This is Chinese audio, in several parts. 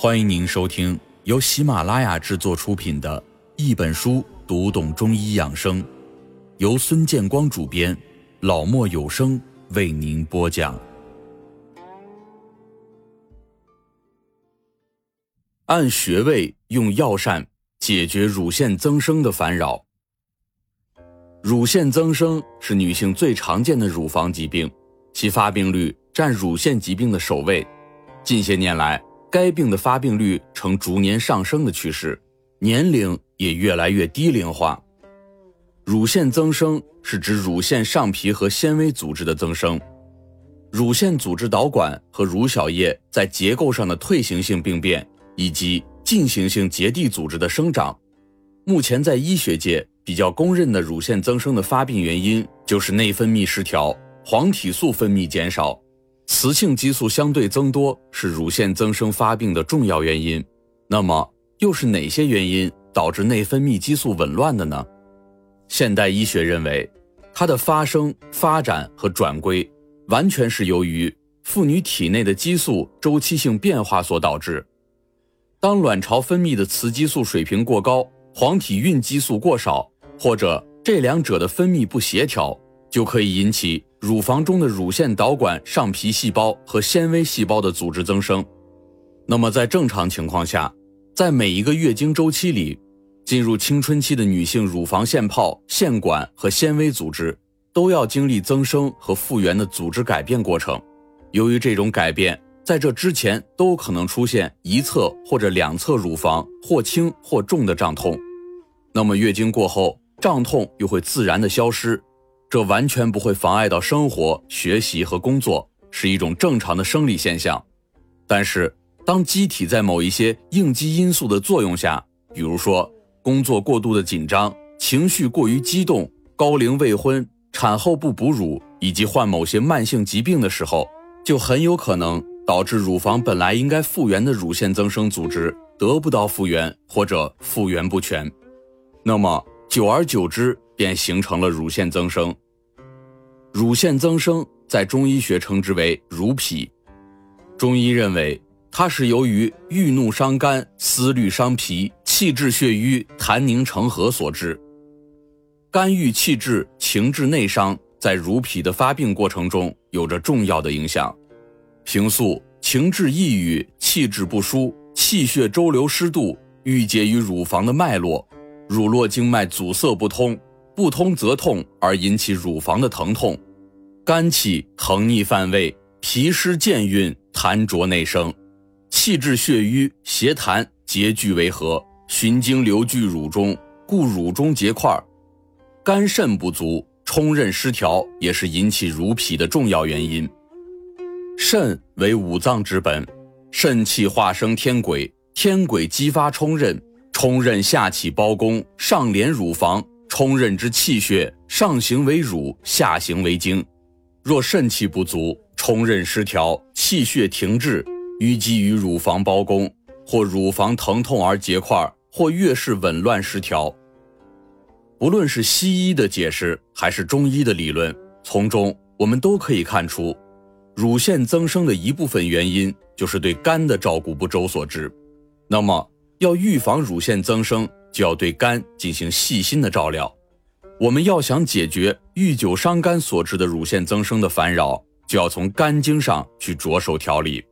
欢迎您收听由喜马拉雅制作出品的《一本书读懂中医养生》，由孙建光主编，老莫有声为您播讲。按穴位用药膳解决乳腺增生的烦扰。乳腺增生是女性最常见的乳房疾病，其发病率占乳腺疾病的首位。近些年来，该病的发病率呈逐年上升的趋势，年龄也越来越低龄化。乳腺增生是指乳腺上皮和纤维组织的增生，乳腺组织导管和乳小叶在结构上的退行性病变，以及进行性结缔组织的生长。目前在医学界比较公认的乳腺增生的发病原因，就是内分泌失调，黄体素分泌减少。雌性激素相对增多是乳腺增生发病的重要原因，那么又是哪些原因导致内分泌激素紊乱的呢？现代医学认为，它的发生、发展和转归完全是由于妇女体内的激素周期性变化所导致。当卵巢分泌的雌激素水平过高，黄体孕激素过少，或者这两者的分泌不协调，就可以引起。乳房中的乳腺导管上皮细胞和纤维细胞的组织增生。那么，在正常情况下，在每一个月经周期里，进入青春期的女性乳房腺泡、腺管和纤维组织都要经历增生和复原的组织改变过程。由于这种改变，在这之前都可能出现一侧或者两侧乳房或轻或重的胀痛。那么，月经过后，胀痛又会自然的消失。这完全不会妨碍到生活、学习和工作，是一种正常的生理现象。但是，当机体在某一些应激因素的作用下，比如说工作过度的紧张、情绪过于激动、高龄未婚、产后不哺乳以及患某些慢性疾病的时候，就很有可能导致乳房本来应该复原的乳腺增生组织得不到复原或者复原不全。那么，久而久之，便形成了乳腺增生。乳腺增生在中医学称之为乳痞。中医认为，它是由于郁怒伤肝、思虑伤脾、气滞血瘀、痰凝成核所致。肝郁气滞、情志内伤，在乳痞的发病过程中有着重要的影响。平素情志抑郁、气滞不舒、气血周流失度，郁结于乳房的脉络，乳络经脉阻塞不通。不通则痛，而引起乳房的疼痛；肝气横逆犯胃，脾湿健运，痰浊内生，气滞血瘀，邪痰结聚为合，循经流聚乳中，故乳中结块。肝肾不足，冲任失调，也是引起乳痞的重要原因。肾为五脏之本，肾气化生天癸，天癸激发冲任，冲任下起包宫，上连乳房。冲任之气血上行为乳，下行为经。若肾气不足，冲任失调，气血停滞，淤积于乳房包宫，或乳房疼痛而结块，或月事紊乱失调。不论是西医的解释，还是中医的理论，从中我们都可以看出，乳腺增生的一部分原因就是对肝的照顾不周所致。那么，要预防乳腺增生。就要对肝进行细心的照料。我们要想解决遇久伤肝所致的乳腺增生的烦扰，就要从肝经上去着手调理。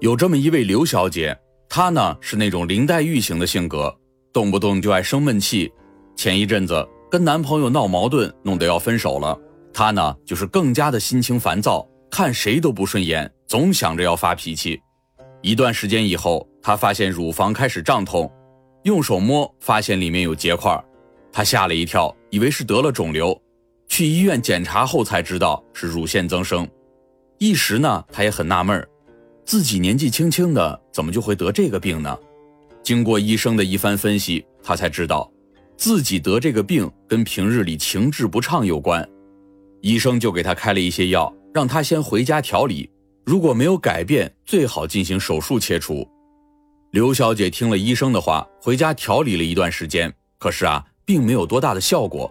有这么一位刘小姐，她呢是那种林黛玉型的性格，动不动就爱生闷气。前一阵子跟男朋友闹矛盾，弄得要分手了，她呢就是更加的心情烦躁，看谁都不顺眼，总想着要发脾气。一段时间以后，她发现乳房开始胀痛。用手摸，发现里面有结块，他吓了一跳，以为是得了肿瘤。去医院检查后才知道是乳腺增生。一时呢，他也很纳闷自己年纪轻轻的，怎么就会得这个病呢？经过医生的一番分析，他才知道，自己得这个病跟平日里情志不畅有关。医生就给他开了一些药，让他先回家调理。如果没有改变，最好进行手术切除。刘小姐听了医生的话，回家调理了一段时间，可是啊，并没有多大的效果，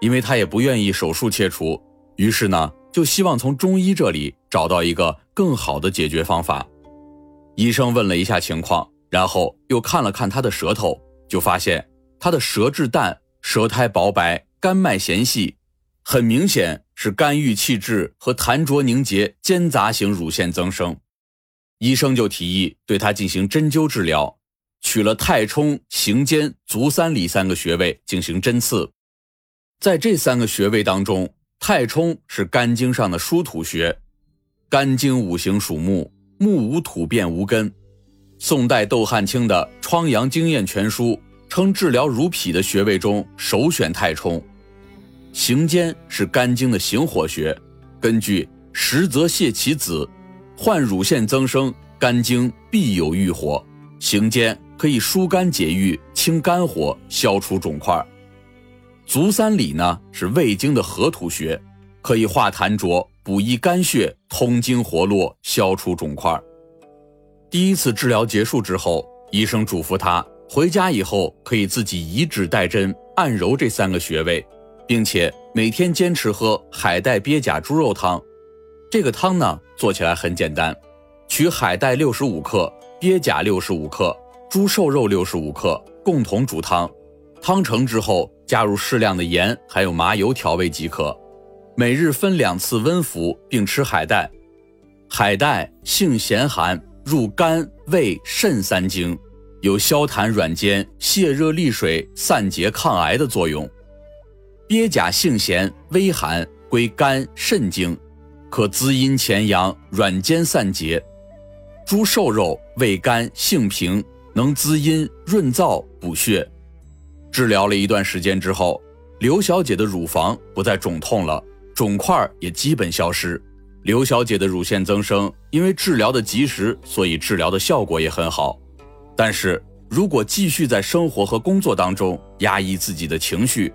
因为她也不愿意手术切除，于是呢，就希望从中医这里找到一个更好的解决方法。医生问了一下情况，然后又看了看他的舌头，就发现他的舌质淡，舌苔薄白，肝脉弦细，很明显是肝郁气滞和痰浊凝结兼杂型乳腺增生。医生就提议对他进行针灸治疗，取了太冲、行间、足三里三个穴位进行针刺。在这三个穴位当中，太冲是肝经上的疏土穴，肝经五行属木。木无土便无根。宋代窦汉卿的《疮疡经验全书》称，治疗乳癖的穴位中首选太冲。行间是肝经的行火穴，根据“实则泻其子”，患乳腺增生，肝经必有郁火。行间可以疏肝解郁、清肝火、消除肿块。足三里呢是胃经的合土穴，可以化痰浊。补益肝血，通经活络，消除肿块。第一次治疗结束之后，医生嘱咐他回家以后可以自己以指代针按揉这三个穴位，并且每天坚持喝海带鳖甲猪肉汤。这个汤呢做起来很简单，取海带六十五克、鳖甲六十五克、猪瘦肉六十五克，共同煮汤。汤成之后，加入适量的盐还有麻油调味即可。每日分两次温服，并吃海带。海带性咸寒，入肝、胃、肾三经，有消痰软坚、泻热利水、散结抗癌的作用。鳖甲性咸微寒，归肝肾经，可滋阴潜阳、软坚散结。猪瘦肉味甘性平，能滋阴润燥、补血。治疗了一段时间之后，刘小姐的乳房不再肿痛了。肿块也基本消失，刘小姐的乳腺增生因为治疗的及时，所以治疗的效果也很好。但是如果继续在生活和工作当中压抑自己的情绪，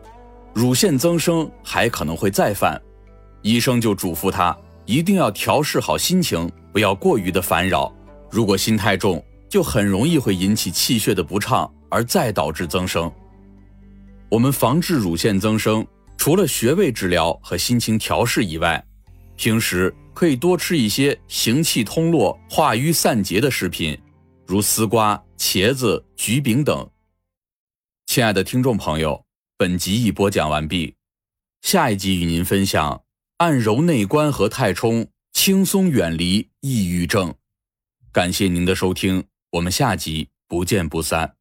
乳腺增生还可能会再犯。医生就嘱咐她一定要调试好心情，不要过于的烦扰。如果心太重，就很容易会引起气血的不畅，而再导致增生。我们防治乳腺增生。除了穴位治疗和心情调试以外，平时可以多吃一些行气通络、化瘀散结的食品，如丝瓜、茄子、橘饼等。亲爱的听众朋友，本集已播讲完毕，下一集与您分享按揉内关和太冲，轻松远离抑郁症。感谢您的收听，我们下集不见不散。